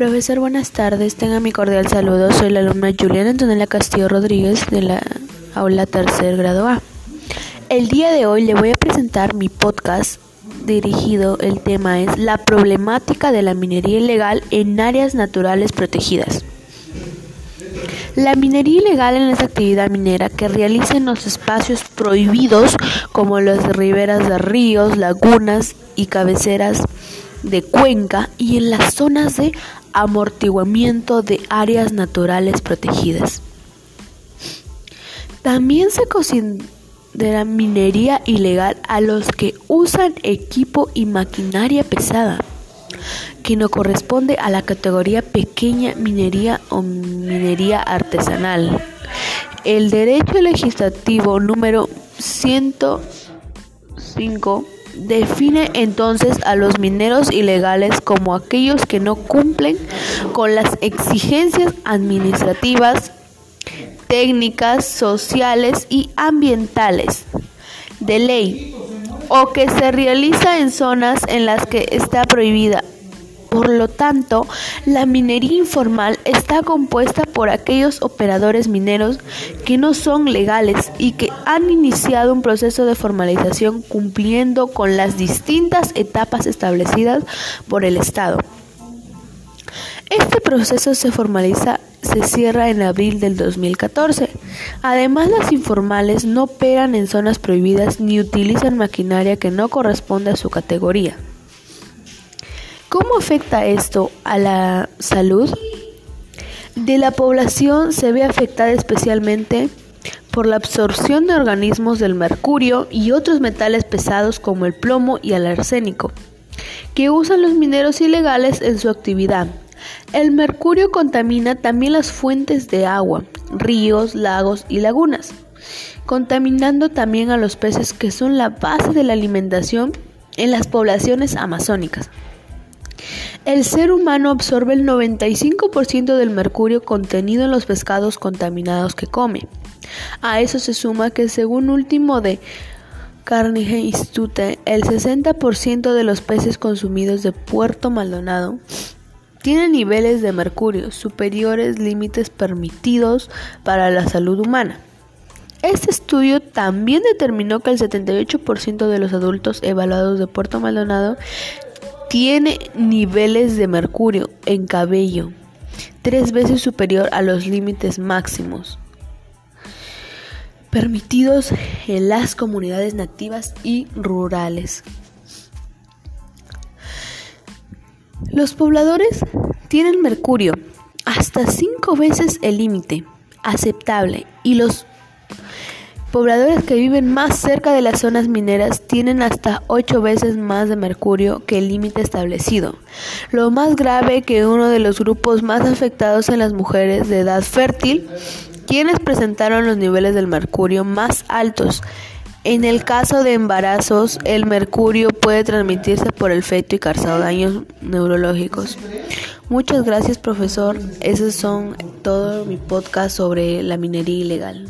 Profesor, buenas tardes. Tenga mi cordial saludo. Soy la alumna Juliana Antonella Castillo Rodríguez de la aula tercer grado A. El día de hoy le voy a presentar mi podcast dirigido. El tema es la problemática de la minería ilegal en áreas naturales protegidas. La minería ilegal es la actividad minera que realiza en los espacios prohibidos como las riberas de ríos, lagunas y cabeceras de cuenca y en las zonas de amortiguamiento de áreas naturales protegidas. También se considera minería ilegal a los que usan equipo y maquinaria pesada, que no corresponde a la categoría pequeña minería o minería artesanal. El derecho legislativo número 105 Define entonces a los mineros ilegales como aquellos que no cumplen con las exigencias administrativas, técnicas, sociales y ambientales de ley o que se realiza en zonas en las que está prohibida por lo tanto, la minería informal está compuesta por aquellos operadores mineros que no son legales y que han iniciado un proceso de formalización cumpliendo con las distintas etapas establecidas por el Estado. Este proceso se formaliza se cierra en abril del 2014. Además, las informales no operan en zonas prohibidas ni utilizan maquinaria que no corresponde a su categoría. ¿Cómo afecta esto a la salud? De la población se ve afectada especialmente por la absorción de organismos del mercurio y otros metales pesados como el plomo y el arsénico, que usan los mineros ilegales en su actividad. El mercurio contamina también las fuentes de agua, ríos, lagos y lagunas, contaminando también a los peces que son la base de la alimentación en las poblaciones amazónicas. El ser humano absorbe el 95% del mercurio contenido en los pescados contaminados que come. A eso se suma que según último de Carnegie Institute, el 60% de los peces consumidos de Puerto Maldonado tienen niveles de mercurio superiores límites permitidos para la salud humana. Este estudio también determinó que el 78% de los adultos evaluados de Puerto Maldonado tiene niveles de mercurio en cabello tres veces superior a los límites máximos permitidos en las comunidades nativas y rurales. Los pobladores tienen mercurio hasta cinco veces el límite aceptable y los Pobladores que viven más cerca de las zonas mineras tienen hasta 8 veces más de mercurio que el límite establecido. Lo más grave que uno de los grupos más afectados en las mujeres de edad fértil, quienes presentaron los niveles del mercurio más altos. En el caso de embarazos, el mercurio puede transmitirse por el feto y causar daños neurológicos. Muchas gracias, profesor. Esos son todo mi podcast sobre la minería ilegal.